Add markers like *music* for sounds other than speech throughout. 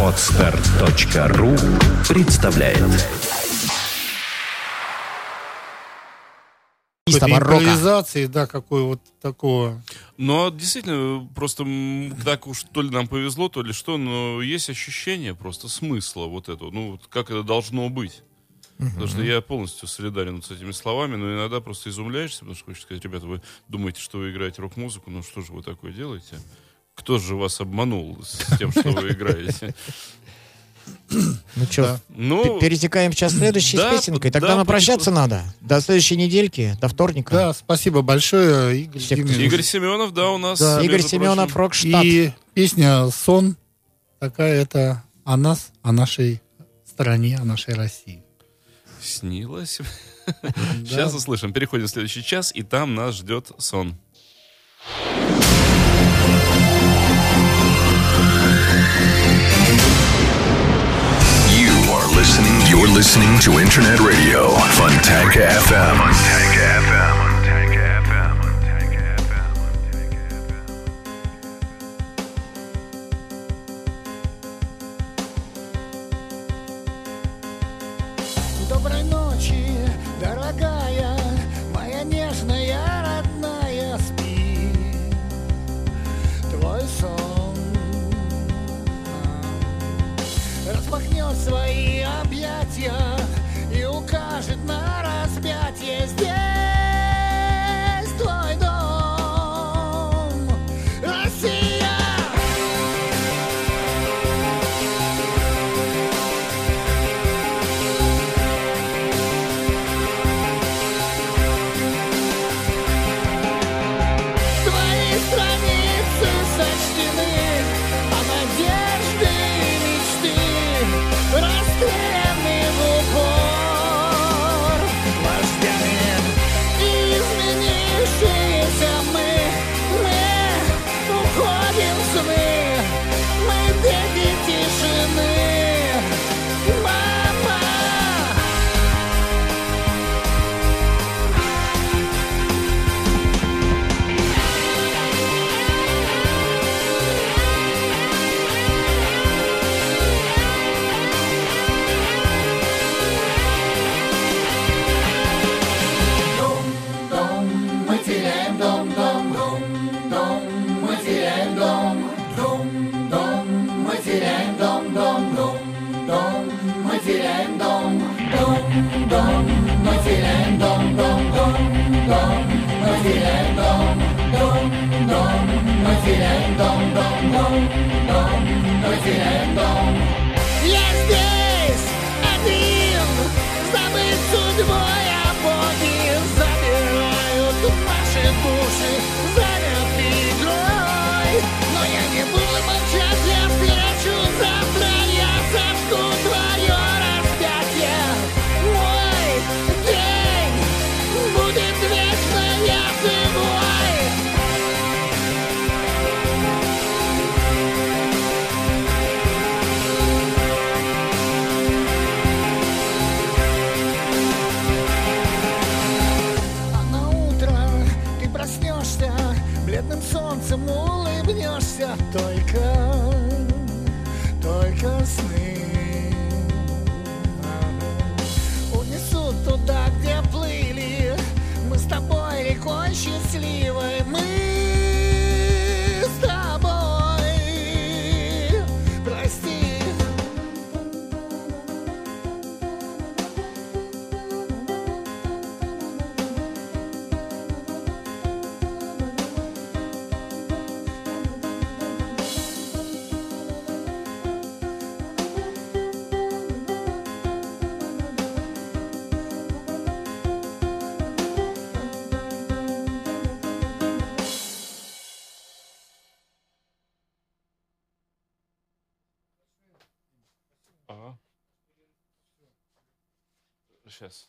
Отстар.ру представляет импровизации, да, какой вот такого. Но действительно, просто так уж то ли нам повезло, то ли что, но есть ощущение просто смысла вот этого, ну, вот как это должно быть. Угу. Потому что я полностью солидарен с этими словами, но иногда просто изумляешься, потому что хочешь сказать, ребята, вы думаете, что вы играете рок-музыку, ну что же вы такое делаете? Кто же вас обманул с тем, что вы играете? Ну что, да. ну, перетекаем сейчас следующей да, песенкой. Тогда да, нам прощаться надо. До следующей недельки, до вторника. Да, спасибо большое, Игорь Семенов. Игорь Семенов, да, у нас. Да. Игорь Семенов, Рокштадт. И песня «Сон» такая это о нас, о нашей стране, о нашей России. Снилось? *laughs* Сейчас услышим. Переходим в следующий час, и там нас ждет сон. Listening. You're listening to Internet Radio, Funtank FM. Funtank FM.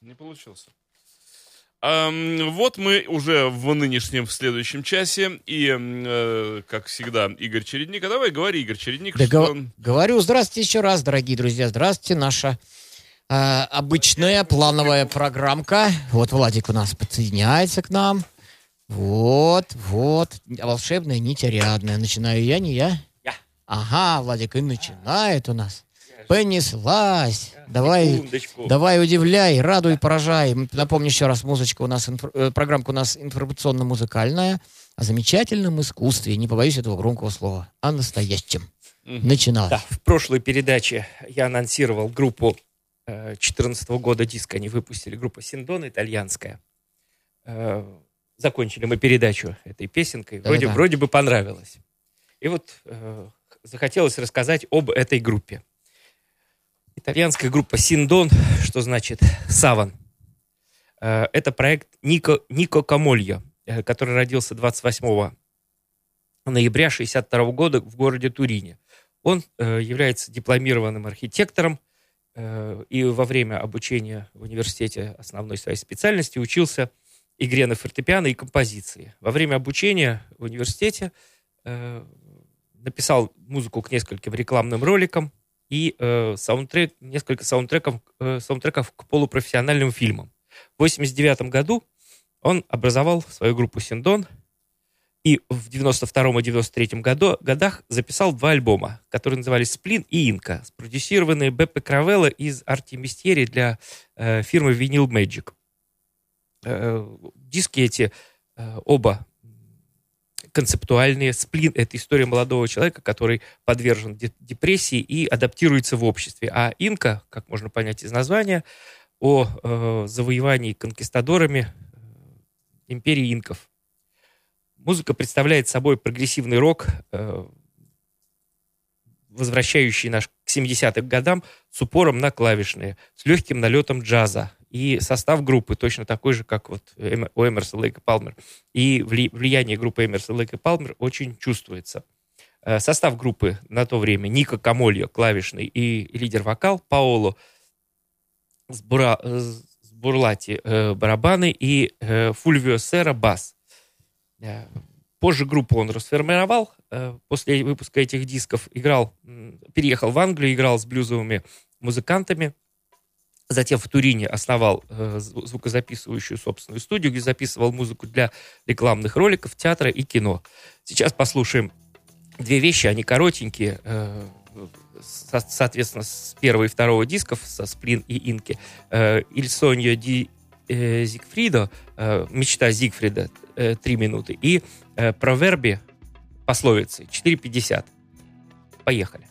Не получился. Вот мы уже в нынешнем, в следующем часе. И, э, как всегда, Игорь Чередник. А давай говори, Игорь Чередник. Да что... го- говорю, здравствуйте еще раз, дорогие друзья. Здравствуйте, наша э, обычная плановая программка. Вот Владик у нас подсоединяется к нам. Вот, вот. Волшебная нить Ариадная. Начинаю я, не я? Я. Ага, Владик и начинает у нас. Понеслась. Давай, Секундочку. давай удивляй, радуй, поражай. Напомню еще раз, музычка у нас, э, программка у нас информационно-музыкальная о замечательном искусстве, не побоюсь этого громкого слова, о настоящем. Начиналось. Да, в прошлой передаче я анонсировал группу 2014 года диск. Они выпустили группа Синдон итальянская. Э, Закончили мы передачу этой песенкой. Вроде, Да-да-да. вроде бы понравилось. И вот э, захотелось рассказать об этой группе. Итальянская группа Синдон, что значит саван. Э, Это проект Нико, Нико Камольо, э, который родился 28 ноября 1962 года в городе Турине. Он э, является дипломированным архитектором и во время обучения в университете основной своей специальности учился игре на фортепиано и композиции. Во время обучения в университете написал музыку к нескольким рекламным роликам и э, саундтрек, несколько саундтреков, э, саундтреков к полупрофессиональным фильмам. В 1989 году он образовал свою группу «Синдон», и в 92 и 93 году, годах записал два альбома, которые назывались «Сплин» и «Инка», спродюсированные Беппе Кравелло из Арти Мистерии для э, фирмы Vinyl Magic. Э, диски эти э, оба концептуальные. «Сплин» — это история молодого человека, который подвержен де- депрессии и адаптируется в обществе. А «Инка», как можно понять из названия, о э, завоевании конкистадорами э, империи инков. Музыка представляет собой прогрессивный рок, э, возвращающий наш к 70-м годам с упором на клавишные, с легким налетом джаза. И состав группы точно такой же, как вот Эм- у Эмерса Лейка Палмер. И вли- влияние группы Эмерса Лейка Палмер очень чувствуется. Э, Состав группы на то время Ника Камольо, клавишный, и лидер-вокал Паоло Сбура- э, Сбурлати, э, барабаны, и Фульвио Сера, бас. Позже группу он расформировал. После выпуска этих дисков играл, переехал в Англию, играл с блюзовыми музыкантами. Затем в Турине основал э, зву- звукозаписывающую собственную студию, где записывал музыку для рекламных роликов, театра и кино. Сейчас послушаем две вещи, они коротенькие, э, со- соответственно, с первого и второго дисков, со Сплин и Инки. Э, «Il sogno di э, Зигфрида», э, «Мечта Зигфрида», э, три минуты, и э, «Проверби», пословицы, 4.50. Поехали.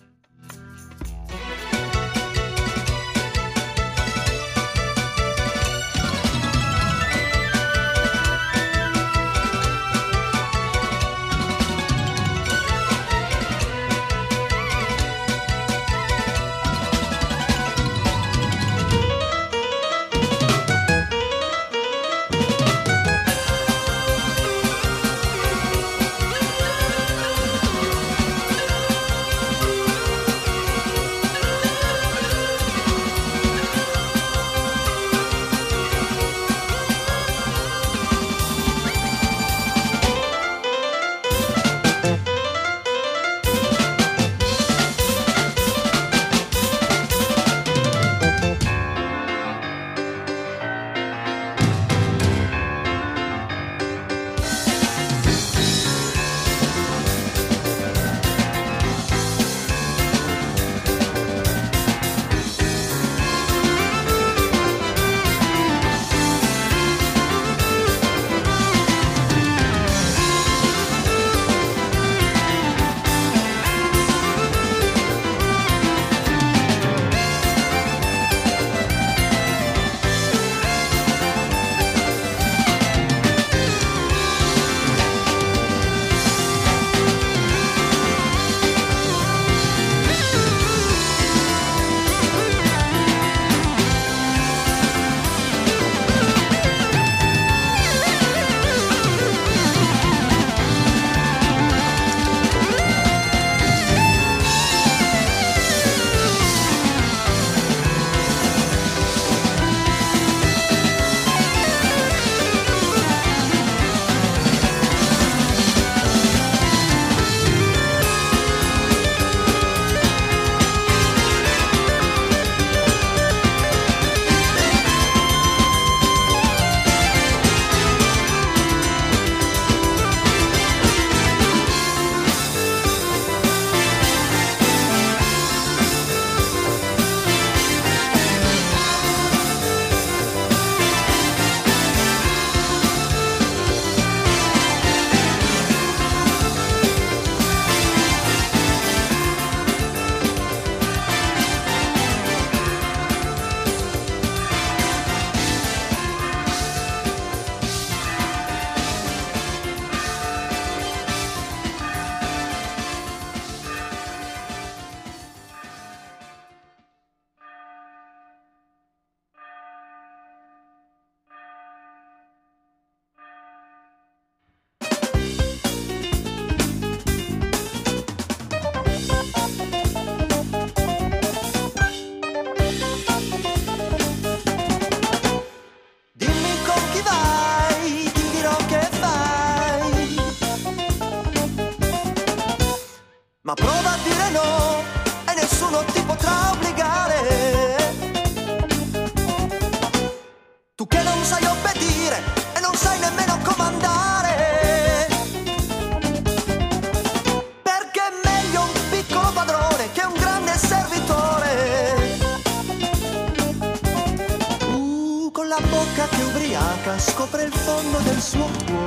Bocca che ubriaca scopre il fondo del suo cuore.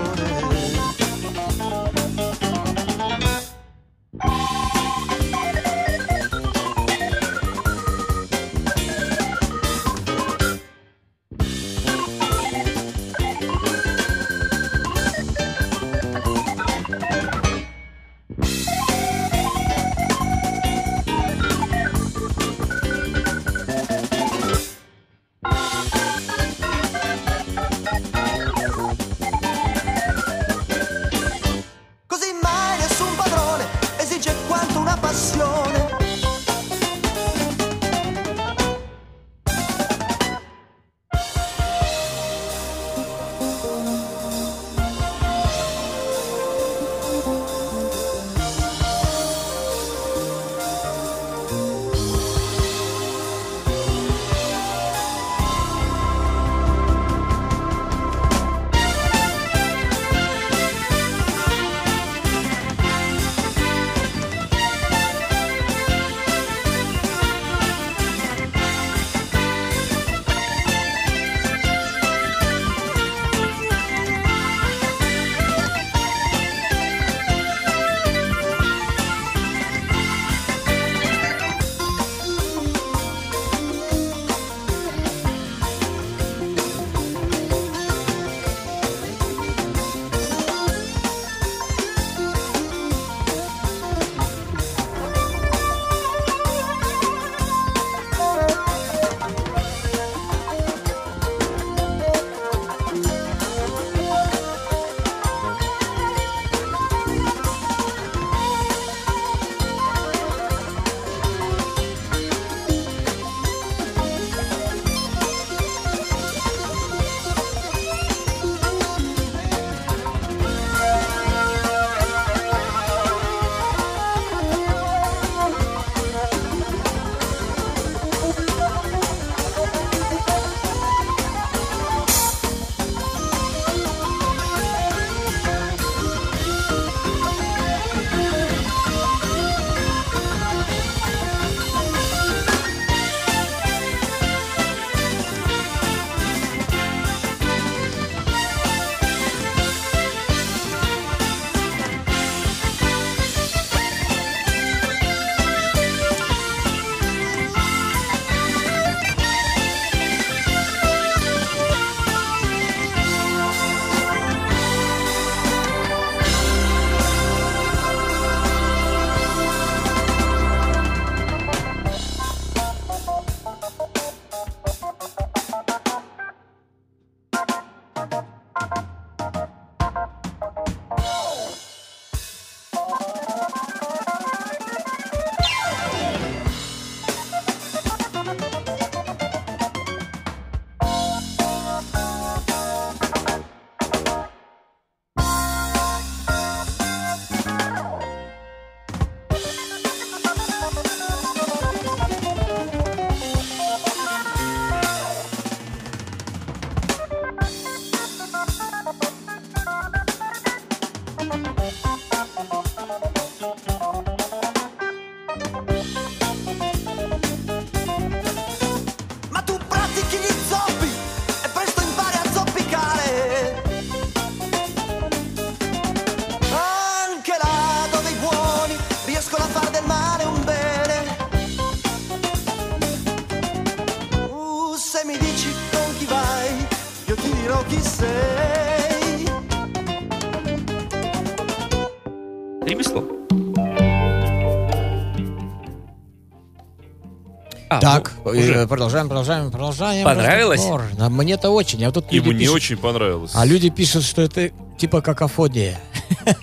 Уже. э, продолжаем, продолжаем, продолжаем. Понравилось? разговор. А Мне-то очень. А тут Ему люди не пишут- очень понравилось. А люди пишут, что это типа какофония.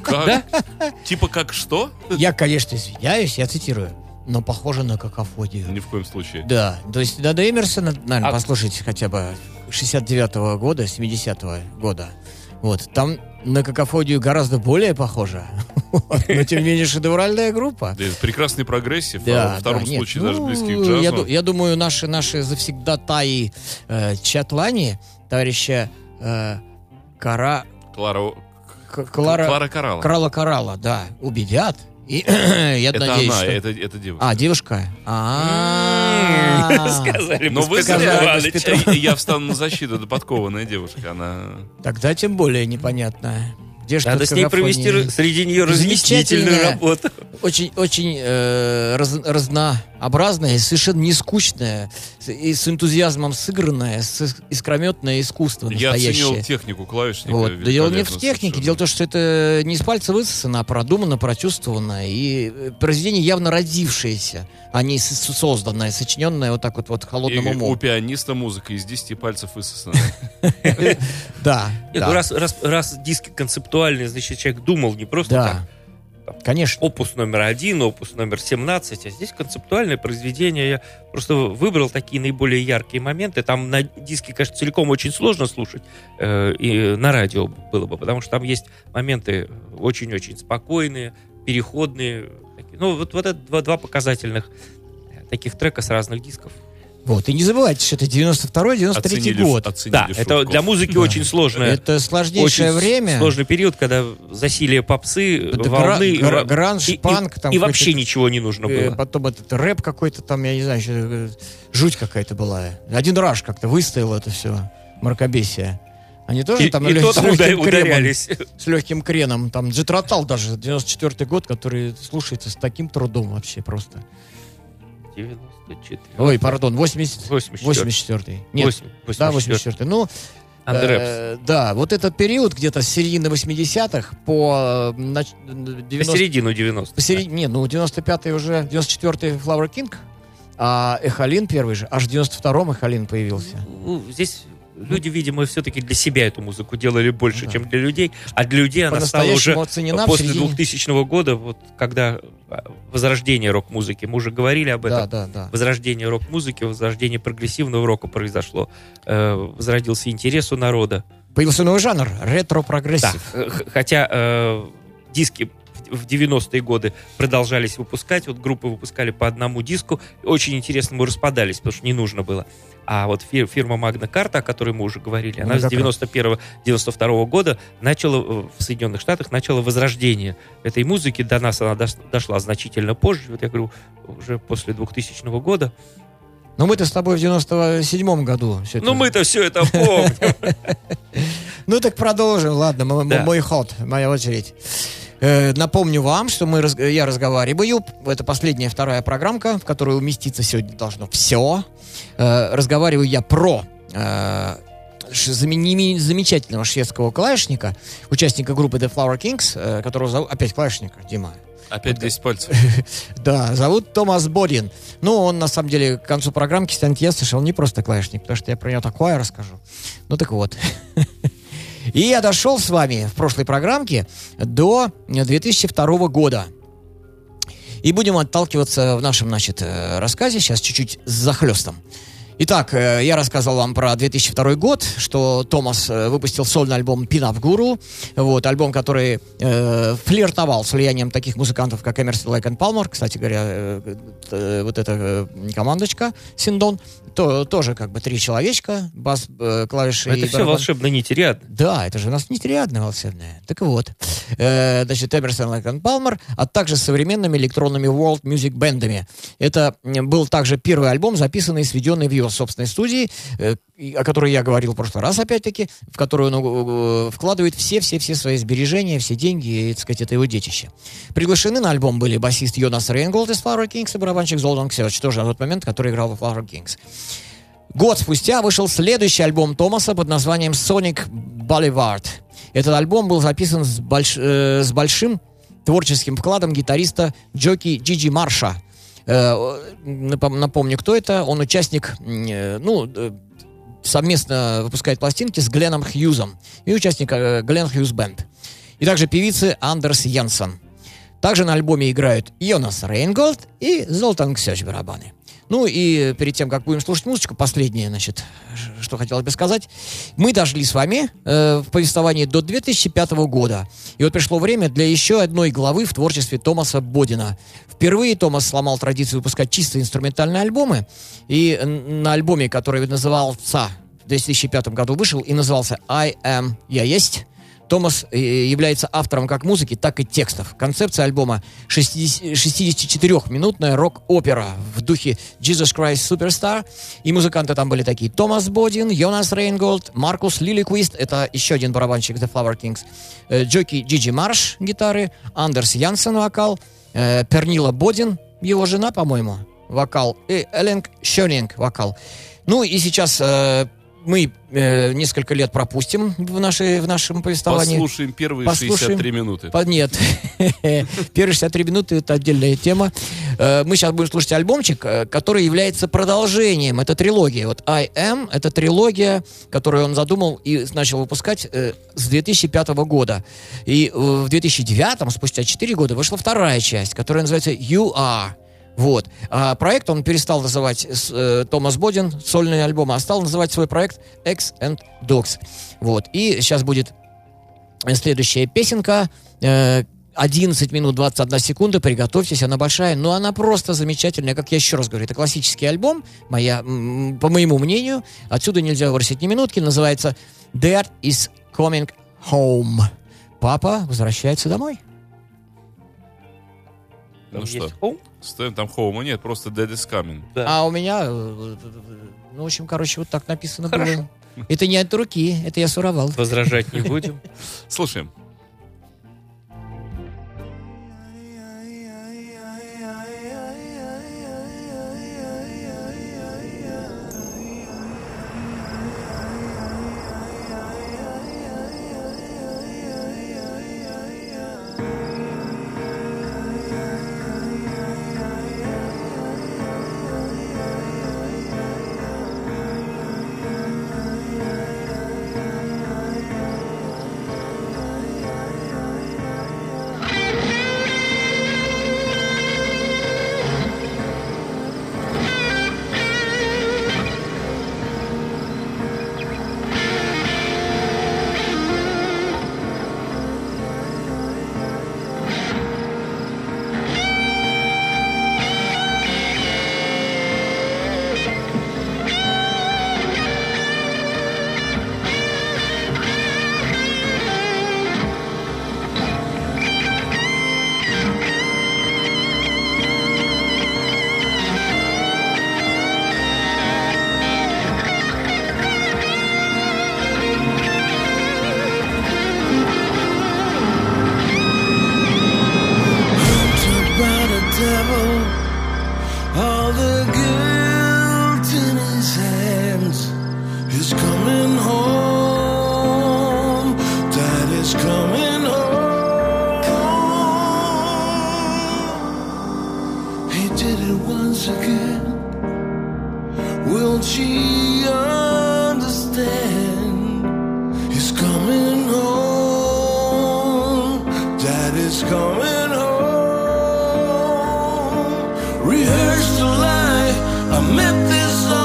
Как? *laughs* Типа как что? Я, конечно, извиняюсь, я цитирую, но похоже на какофонию. Ни в коем случае. Да, то есть надо Эмерсона, наверное, А- послушать хотя бы 69-го года, 70-го года. Вот, там на какофонию гораздо более похожа. *laughs* Но тем не менее шедевральная группа. Да, это прекрасный прогрессив, а Да, во втором да, нет, случае даже ну, близкий к джазу. Я, ду- я думаю, наши, наши завсегдатаи э, Чатлани, товарища э, Кара, Клара, К- Клара, Клара Коралла. Крала Карала, да, убедят. И *clears throat* я Это надеюсь, она, что- это, это девушка. А, девушка? А, *laughs* Сказали Но бы вы. Я встану на защиту, это подкованная девушка. Она... Тогда тем более непонятно. Где ж Надо с ней провести р- среди нее разъяснительную работу. очень, очень э, раз- разнообразное, совершенно не скучное, с- и с энтузиазмом сыгранное, с искрометное искусство Я настоящее. оценил технику клавишника. Вот. Да дело не в технике, совершенно. дело в том, что это не из пальца высосано, а продумано, прочувствовано. И э, произведение явно родившееся, а не созданное, сочиненное вот так вот, вот холодным И умом. у пианиста музыка из 10 пальцев высосана. *laughs* Да, ну раз диски концептуальные, значит, человек думал не просто да. так, Конечно. опус номер один, опус номер 17, а здесь концептуальное произведение. Я просто выбрал такие наиболее яркие моменты. Там на диске, конечно, целиком очень сложно слушать, э, и на радио было бы, потому что там есть моменты очень-очень спокойные, переходные. такие. Ну, вот, вот это два, два показательных э, таких трека с разных дисков. Вот. И не забывайте, что это 92-93 Оценили, год. оценили Да, это Шубков. для музыки Да. очень сложное. Это сложнейшее очень время. сложный период, когда засилие попсы, Это волны, гра- гра- гранж, и, и- панк, там и вообще ничего не нужно э, было. Потом этот рэп какой-то там, я не знаю, еще, э, жуть какая-то была. Один раш как-то выстоял это все, мракобесие. Они тоже И, там и то с там легким удар- кремом, ударялись. с легким креном. Там Джетротал даже, 94 год, который слушается с таким трудом вообще просто. 94. Ой, пардон, 80... 84. 84 Нет, 8, да, 84 Ну, Андерепс. э, да, вот этот период где-то с середины 80-х по э, нач- 90 Посередину 90 Посередине, не, ну 95-й уже, 94-й Flower King, а Echolyn первый же, аж в 92-м Echolyn появился. Ну, здесь люди, видимо, все-таки для себя эту музыку делали больше, Да. чем для людей. А для людей она стала уже оценена после середине- 2000 года, вот когда а, возрождение рок-музыки, мы уже говорили об Да, этом, да, да. возрождение рок-музыки, возрождение прогрессивного рока произошло. Э, возродился интерес у народа. Появился новый жанр, Да, ретро-прогрессив. э, х- хотя э, диски в 90-е годы продолжались выпускать, вот группы выпускали по одному диску, очень интересно, мы распадались, потому что не нужно было. А вот фир- фирма Magna Carta, о которой мы уже говорили, она с Многократно. 91-92 года начала э, в Соединенных Штатах начала возрождение этой музыки. До нас она дош- дошла значительно позже, вот я говорю, уже после 2000 года. Но мы-то с тобой в 97-м году. это- Ну мы-то все это помним. *laughs* Ну так продолжим, ладно, мой ход, моя очередь. Э, напомню вам, что мы, я разговариваю, это последняя вторая программка, в которой уместиться сегодня должно все. Разговариваю я про э, замечательного шведского клавишника, участника группы The Flower Kings, э, которого зовут, опять клавишника, Дима, Опять 10 пальцев. *laughs* да, зовут Томас Бодин. Ну, он, на самом деле, к концу программки станет ясно, что он не просто клавишник, потому что я про него такое расскажу. Ну, так вот. *laughs* И я дошел с вами в прошлой программке до 2002 года. И будем отталкиваться в нашем, значит, э, рассказе сейчас чуть-чуть с захлестом. Итак, э, я рассказал вам про 2002 год, что Томас э, выпустил сольный альбом Pin Up Guru, вот, альбом, который э, флиртовал с влиянием таких музыкантов, как Эмерсон, Лайк и Палмер, кстати говоря, э, э, вот эта командочка Синдон, то, тоже как бы три человечка, бас, э, клавиши и Это все барабан. волшебно нитярядно. Да, это же у нас нетериадная волшебная. Так вот, э, значит, Эмерсон, и Палмер, а также с современными электронными world music бендами. Это был также первый альбом, записанный и сведенный в его собственной студии, э, и- о которой я говорил в прошлый раз, опять-таки, в которую он э, вкладывает все-все-все свои сбережения, все деньги, и, так сказать, это его детище. Приглашены на альбом были басист Йонас Рейнголд из Flower Kings и барабанщик Золдан Ксёч, тоже на тот момент, который играл в Flower Kings. Год спустя вышел следующий альбом Томаса под названием Sonic Boulevard. Этот альбом был записан с, больш- э, с большим творческим вкладом гитариста Джоки Джиджи Марша. Э, напом- напомню, кто это. Он участник, э, ну, э, совместно выпускает пластинки с Гленном Хьюзом и участник э, Глен Хьюз Бенд. И также певицы Андерс Янсен. Также на альбоме играют Йонас Рейнголд и Золтан Ксёч барабаны. Ну и перед тем, как будем слушать музычку, последнее, значит, что хотелось бы сказать. Мы дошли с вами э, в повествовании до 2005 года. И вот пришло время для еще одной главы в творчестве Томаса Бодина. Впервые Томас сломал традицию выпускать чисто инструментальные альбомы. И на альбоме, который назывался в 2005 году вышел и назывался «I am Я есть», Томас э, является автором как музыки, так и текстов. Концепция альбома 60 64-минутная рок-опера в духе Jesus Christ Superstar. И музыканты там были такие. Томас Бодин, Йонас Рейнголд, Маркус Лиликвист, это еще один барабанщик The Flower Kings, э, Джоки Джиджи Марш, гитары, Андерс Янсен, вокал, э, Пернила Бодин, его жена, по-моему, вокал, и Эленг Шёнинг, вокал. Ну и сейчас мы э, несколько лет пропустим в, нашей, в нашем повествовании. Послушаем первые Послушаем. 63 минуты. По- Нет. *laughs* Первые 63 минуты это отдельная тема. Э, Мы сейчас будем слушать альбомчик, э, который является продолжением. Это трилогия. Вот I Am это трилогия, которую он задумал и начал выпускать э, с 2005 года. И в 2009, спустя 4 года, вышла вторая часть, которая называется You Are. Вот. А проект он перестал называть с- э, Томас Бодин, сольный альбом, а стал называть свой проект X and Dogs. Вот. И сейчас будет следующая песенка. э, 11 минут 21 секунда, приготовьтесь, она большая, но она просто замечательная, как я еще раз говорю, это классический альбом, моя, по моему мнению, отсюда нельзя выбросить ни минутки, называется Dad is coming home. Папа возвращается домой. Ну Там что? есть home? Стоим там хоума нет, просто Dead is coming. Да. А у меня, э, ну, в общем, короче, вот так написано Хорошо. было. Это не от руки, это я суровал. Возражать не будем. *laughs* Слушаем. I met this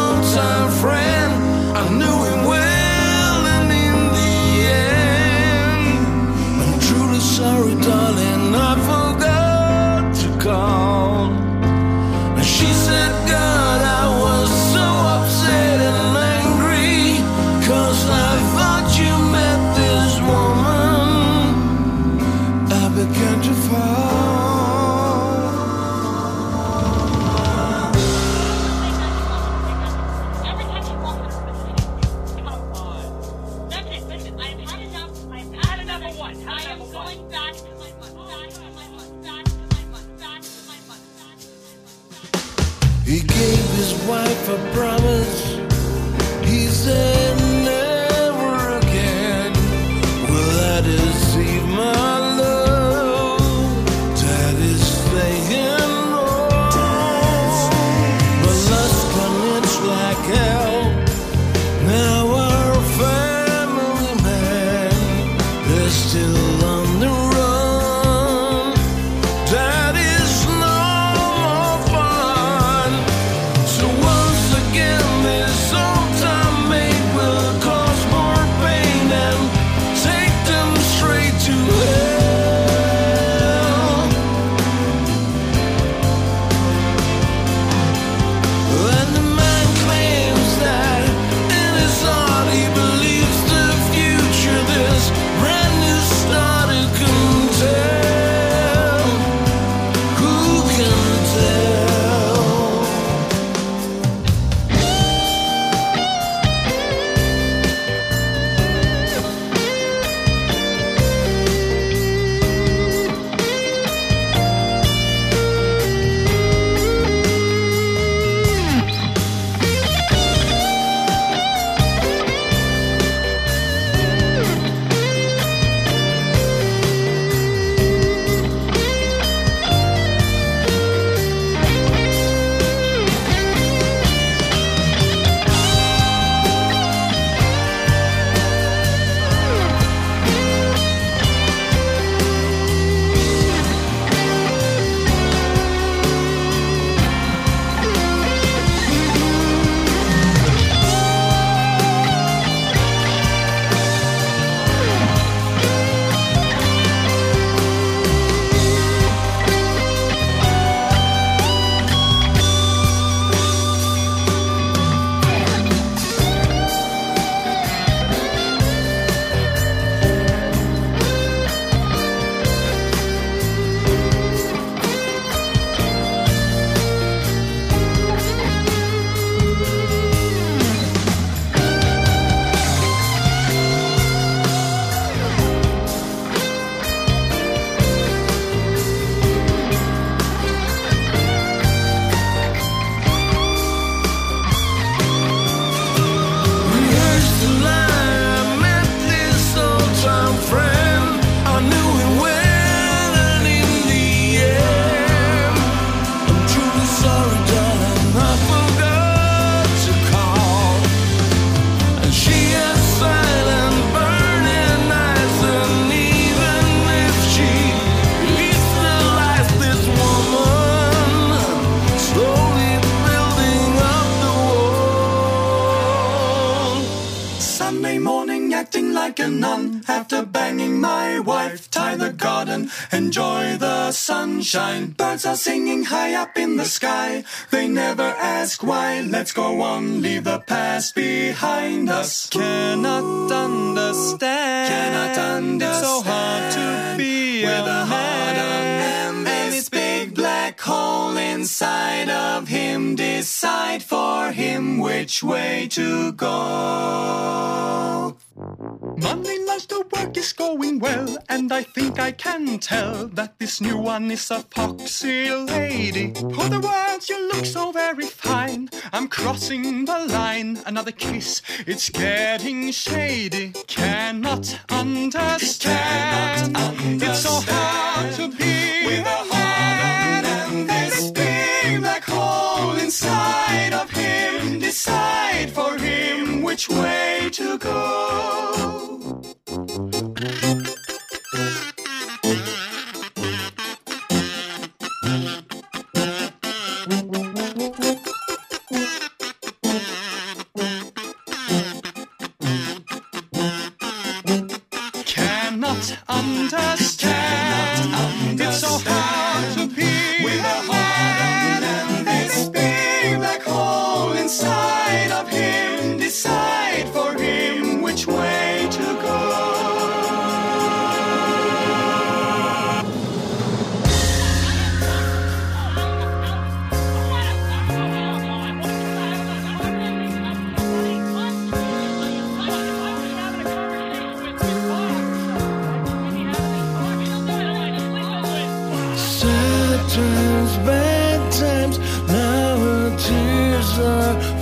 like a nun after banging my wife. Tie the garden, enjoy the sunshine. Birds are singing high up in the sky. They never ask why. Let's go on, leave the past behind us. Cannot understand. Cannot understand. It's so hard to be with a a heart man. and this big black hole inside of him. Decide for him which way to go. Monday lunch, the work is going well, and I think I can tell that this new one is a foxy lady. For the words, you look so very fine. I'm crossing the line, another kiss, it's getting shady. Cannot understand. It's so hard to be with a heart and this big black hole inside of him. Decide for him which way to go. Times, bad times, now her tears are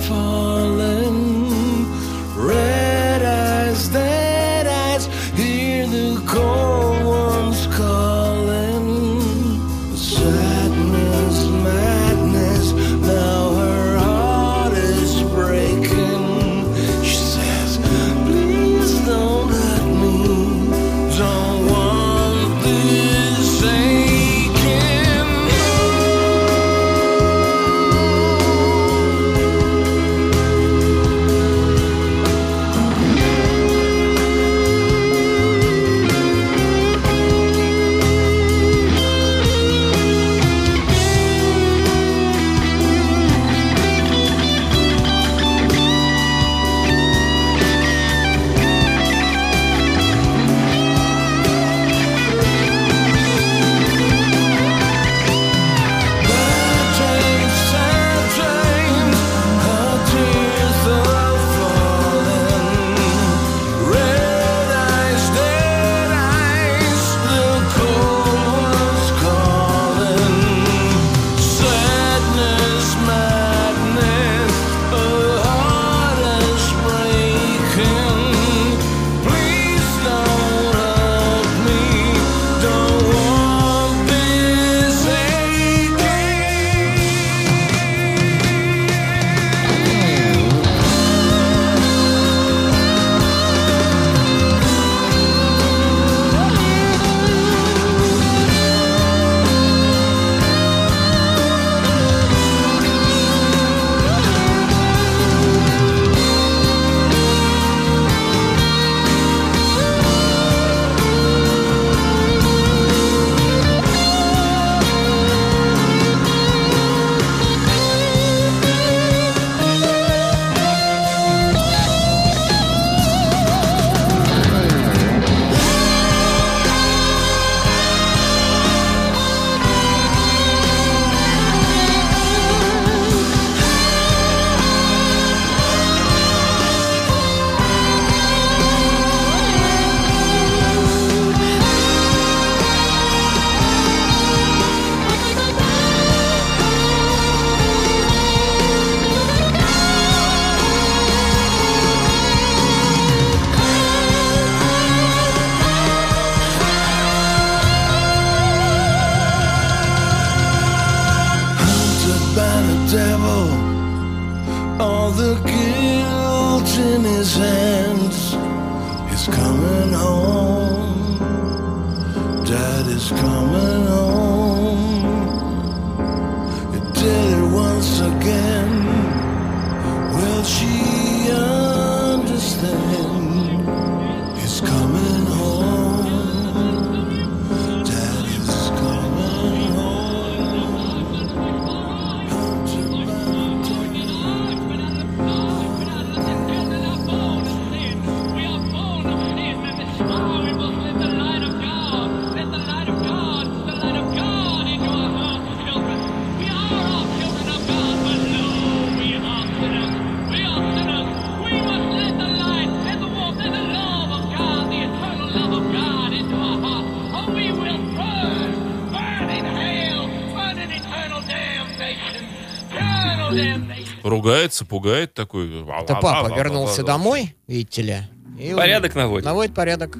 Ругается, пугает такой. Это папа вернулся домой, видите ли. и Порядок наводит. Наводит порядок.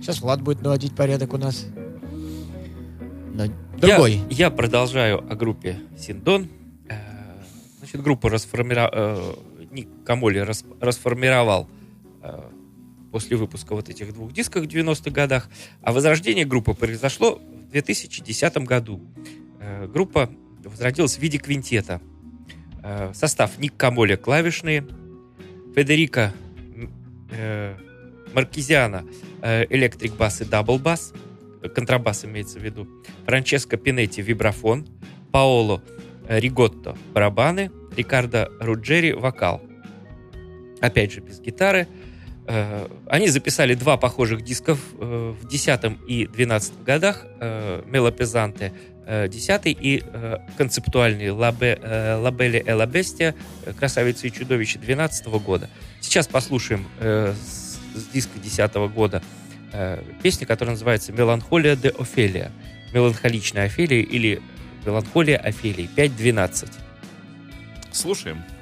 Сейчас Влад будет наводить порядок у нас. На Я- Другой. Я, продолжаю о группе Синдон. Э, Значит, группу расформировал... Ник Камоли рас- расформировал э, после выпуска вот этих двух дисков в 90-х годах. А возрождение группы произошло в 2010 году. Э, Группа возродилась в виде квинтета. Э, Состав Ник Камоли клавишные, Федерико м, э, Маркизиана э, electric bass и double bass, э, контрабас имеется в виду, Франческо Пинетти вибрафон, Паоло Риготто барабаны, Рикардо Руджери вокал. Опять же без гитары. Э, Они записали два похожих дисков э, в 10 и 12 годах. э, Мелопезанте э, 10 и концептуальный Лабе, Лабелли Эла Бестия э, Красавица и чудовище 12 года. Сейчас послушаем с, диска 10 года песня, которая называется «Меланхолия де Офелия». Меланхоличная Офелия или «Меланхолия Офелии» 5.12. Слушаем. Bianca,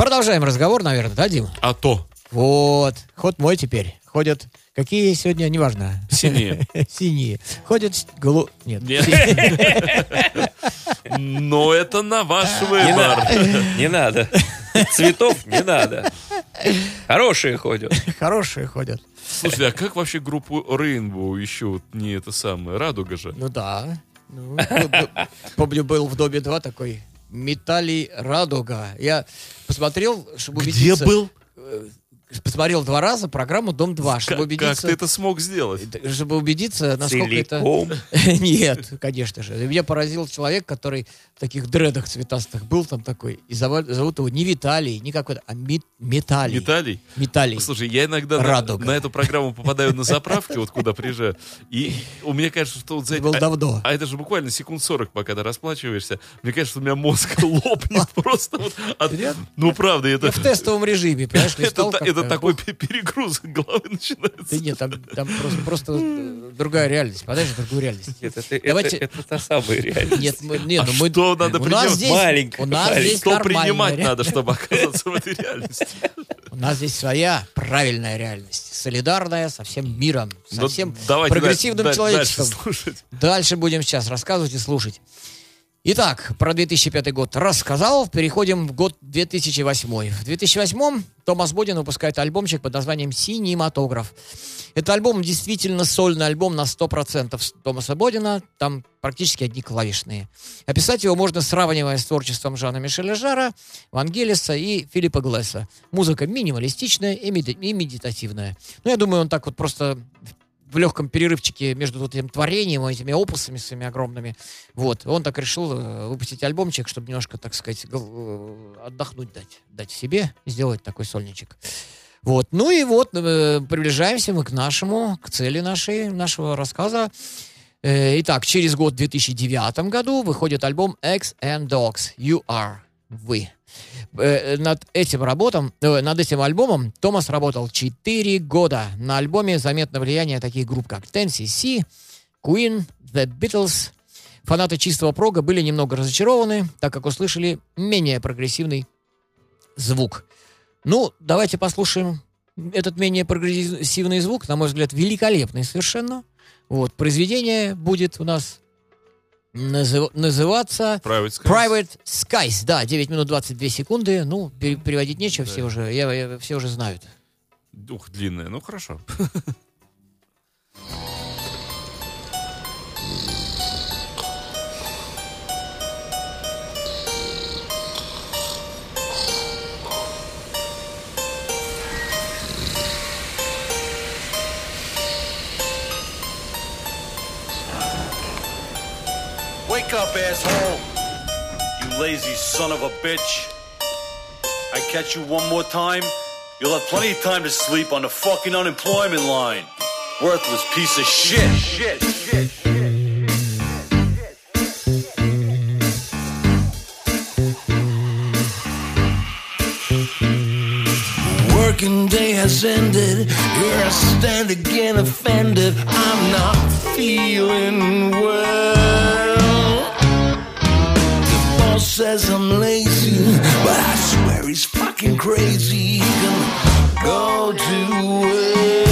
Продолжаем разговор, наверное, да, Дима? А то. Вот. Ход мой теперь. Ходят... Какие сегодня, неважно. Синие. *laughs* Синие. Ходят голу... Нет. Нет. *laughs* Но это на ваш выбор. Не надо. Цветов не надо. Хорошие ходят. Хорошие ходят. Слушай, а как вообще группу Rainbow еще вот не это самое? Радуга же. Ну да. Ну, был в Доме 2 такой Металлий Радуга. Я посмотрел, чтобы Где убедиться... был? Посмотрел два раза программу «Дом 2», чтобы Как, как убедиться... ты это смог сделать? Чтобы убедиться, насколько Целиком. это... *laughs* Нет, конечно же. Меня поразил человек, который в таких дредах цветастых был там такой. И зовут, его не Виталий, не какой-то, а Мит- Металий. Виталий? Металий. Слушай, я иногда на, Радуга. на эту программу попадаю на заправке, вот куда *laughs* приезжаю, и у меня кажется, что вот за Это было а- давно. А, это же буквально секунд 40, пока ты расплачиваешься. Мне кажется, у меня мозг *laughs* лопнет просто. Ну, правда, это... Я в тестовом режиме, понимаешь, Это. Это такой пе- перегруз головы *laughs* начинается. Да нет, там, там просто, просто другая реальность. Подожди, другую реальность. Нет, это, это- Давайте- это та самая реальность. Нет, мы, нет, А ну мы, что надо у нас принимать? здесь, Маленькая у нас маленькая. здесь Что принимать надо, чтобы оказаться в этой реальности? У нас здесь своя правильная реальность, солидарная со всем миром, со Ну, всем прогрессивным человечеством. Дальше будем сейчас рассказывать и слушать. Итак, про 2005 год рассказал. Переходим в год 2008. В 2008 Томас Бодин выпускает альбомчик под названием «Синематограф». Это альбом действительно сольный альбом на 100% Томаса Бодина. Там практически одни клавишные. Описать его можно сравнивая с творчеством Жана Мишеля Жара, Вангелиса и Филиппа Глесса. Музыка минималистичная и, меди- и медитативная. Ну, я думаю, он так вот просто в легком перерывчике между вот этим творением, этими опусами своими огромными. Вот. Он так решил э, выпустить альбомчик, чтобы немножко, так сказать, э, отдохнуть дать, дать себе, сделать такой сольничек. Вот. Ну и вот, э, приближаемся мы к нашему, к цели нашей, нашего рассказа. Итак, через год, в 2009 году, выходит альбом X and Dogs. You are. Вы. Э, Над этим работом, э, над этим альбомом Томас работал 4 года. На альбоме заметно влияние таких групп, как Ten-cc, Queen, The Beatles. Фанаты чистого прога были немного разочарованы, так как услышали менее прогрессивный звук. Ну, давайте послушаем этот менее прогрессивный звук, на мой взгляд, великолепный совершенно. Вот, произведение будет у нас назыв- называться Private Skies. Private Skies. Да, 9 минут 22 секунды. Ну, пере- переводить нечего, все уже, я, я- все уже знают. Ух, длинная. Ну, хорошо. *laughs* Wake up, asshole! You lazy son of a bitch. I catch you one more time, you'll have plenty of time to sleep on the fucking unemployment line. Worthless piece of shit. Shit, shit, shit. Working day has ended. You're a stand again offended. I'm not feeling well says I'm lazy, but I swear he's fucking crazy. He can go to work.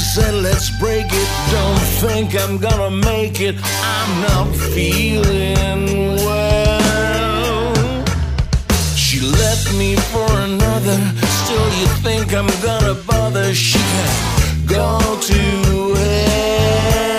said let's break it. Don't think I'm gonna make it. I'm not feeling well. She left me for another. Still, you think I'm gonna bother? She can go to hell.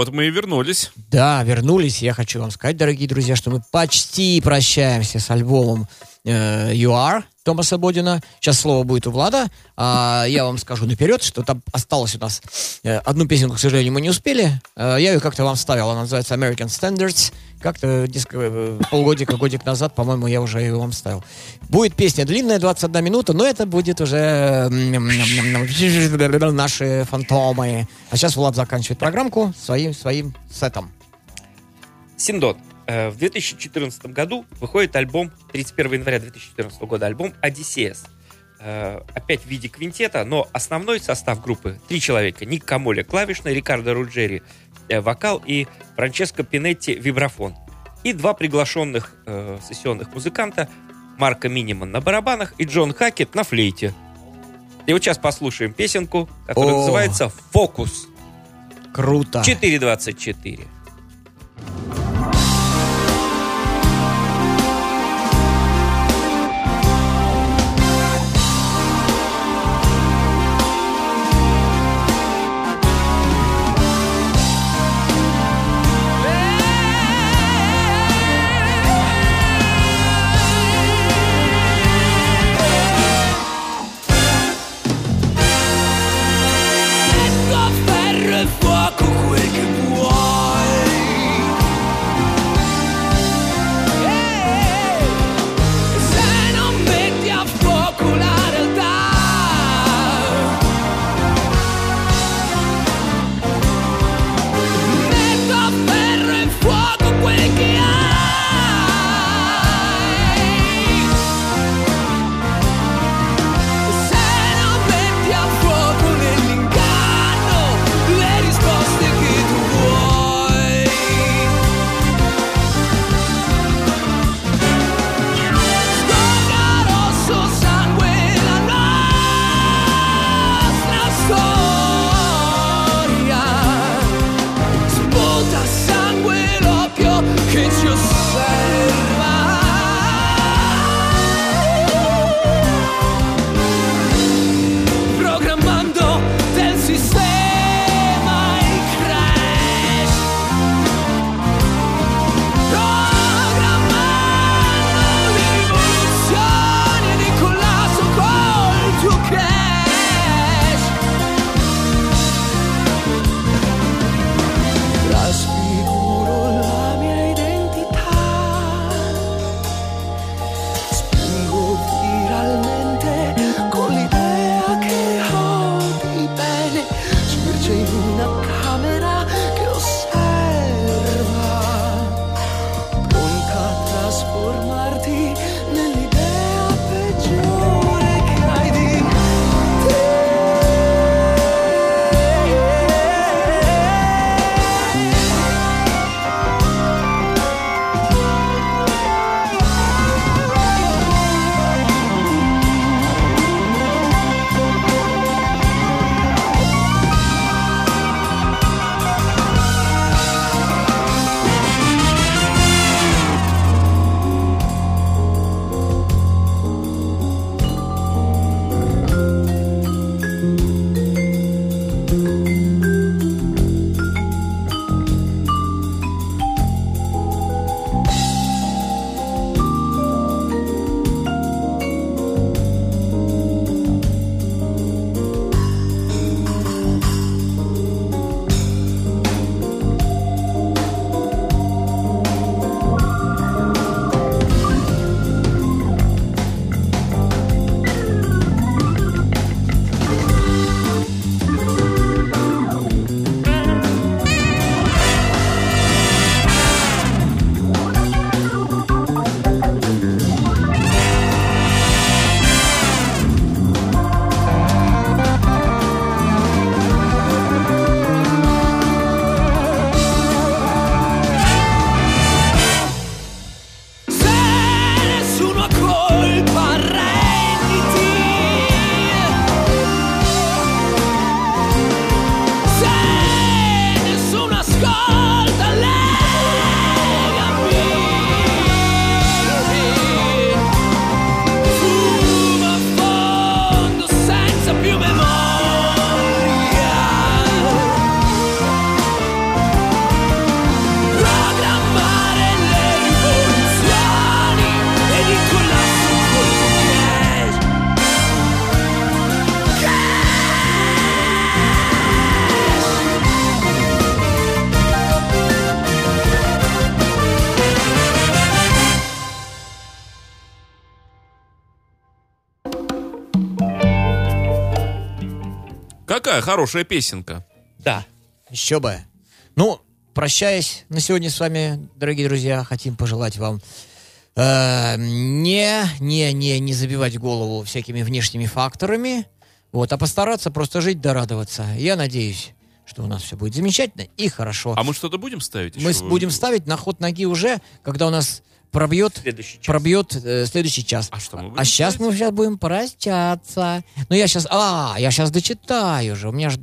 Вот мы и вернулись. Да, вернулись. Я хочу вам сказать, дорогие друзья, что мы почти прощаемся с альбомом You Are Томаса Бодина. Сейчас слово будет у Влада. А я вам скажу наперед, что там осталось у нас э, одну песенку, к сожалению, мы не успели. Э, я ее как-то вам ставил. Она называется American Standards. Как-то э, полгодика, годик назад, по-моему, я уже ее вам ставил. Будет песня длинная, 21 минута, но это будет уже наши фантомы. А сейчас Влад заканчивает программку своим, своим сетом. Синдон. Э, В 2014 году выходит альбом, 31 января 2014 года, альбом «Одиссеяс». Э, Опять в виде квинтета, но основной состав группы три человека. Ник Камоля клавишный, Рикардо Руджери э, вокал и Франческо Пинетти вибрафон. И два приглашенных э, сессионных музыканта Марко Миниман на барабанах и Джон Хакет на флейте. И вот сейчас послушаем песенку, которая О. называется «Фокус». Круто. 4.24. Какая хорошая песенка. Да. Еще бы. Ну, прощаясь на сегодня с вами, дорогие друзья, хотим пожелать вам э, не, не, не, не забивать голову всякими внешними факторами, вот, а постараться просто жить да радоваться. Я надеюсь, что у нас все будет замечательно и хорошо. А мы что-то будем ставить Мы еще? будем ставить на ход ноги уже, когда у нас пробьет, Следующий час. пробьет э, следующий час. А что мы будем А сейчас мы сейчас будем прощаться. Ну, я сейчас... А, я сейчас дочитаю же. У меня же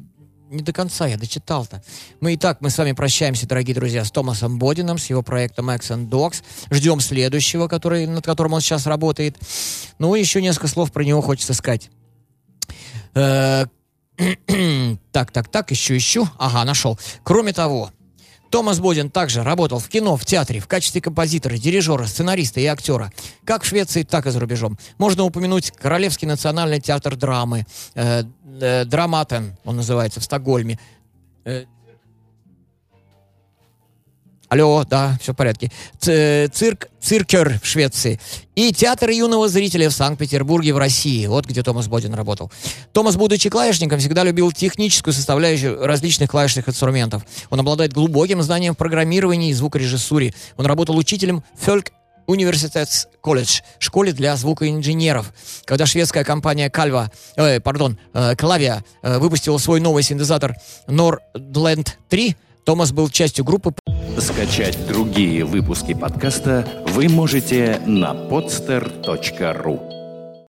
не до конца я дочитал-то. Мы и так, мы с вами прощаемся, дорогие друзья, с Томасом Бодином, с его проектом X and Dogs. Ждем следующего, который, над которым он сейчас работает. Ну, еще несколько слов про него хочется сказать. Э, *clears throat* Так, так, так, ищу, ищу. Ага, нашел. Кроме того, Томас Бодин также работал в кино, в театре в качестве композитора, дирижера, сценариста и актера, как в Швеции, так и за рубежом. Можно упомянуть Королевский национальный театр драмы, э, э, Драматен, он называется, в Стокгольме. Э, Алло, да, все в порядке. Ц- цирк, циркер в Швеции. И театр юного зрителя в Санкт-Петербурге в России. Вот где Томас Бодин работал. Томас, будучи клавишником, всегда любил техническую составляющую различных клавишных инструментов. Он обладает глубоким знанием в программировании и звукорежиссуре. Он работал учителем Фельк Университетс колледж, школе для звукоинженеров. Когда шведская компания Кальва, э, пардон, э, Клавия э, выпустила свой новый синтезатор Nordland 3, Томас был частью группы Скачать другие выпуски подкаста вы можете на podster.ru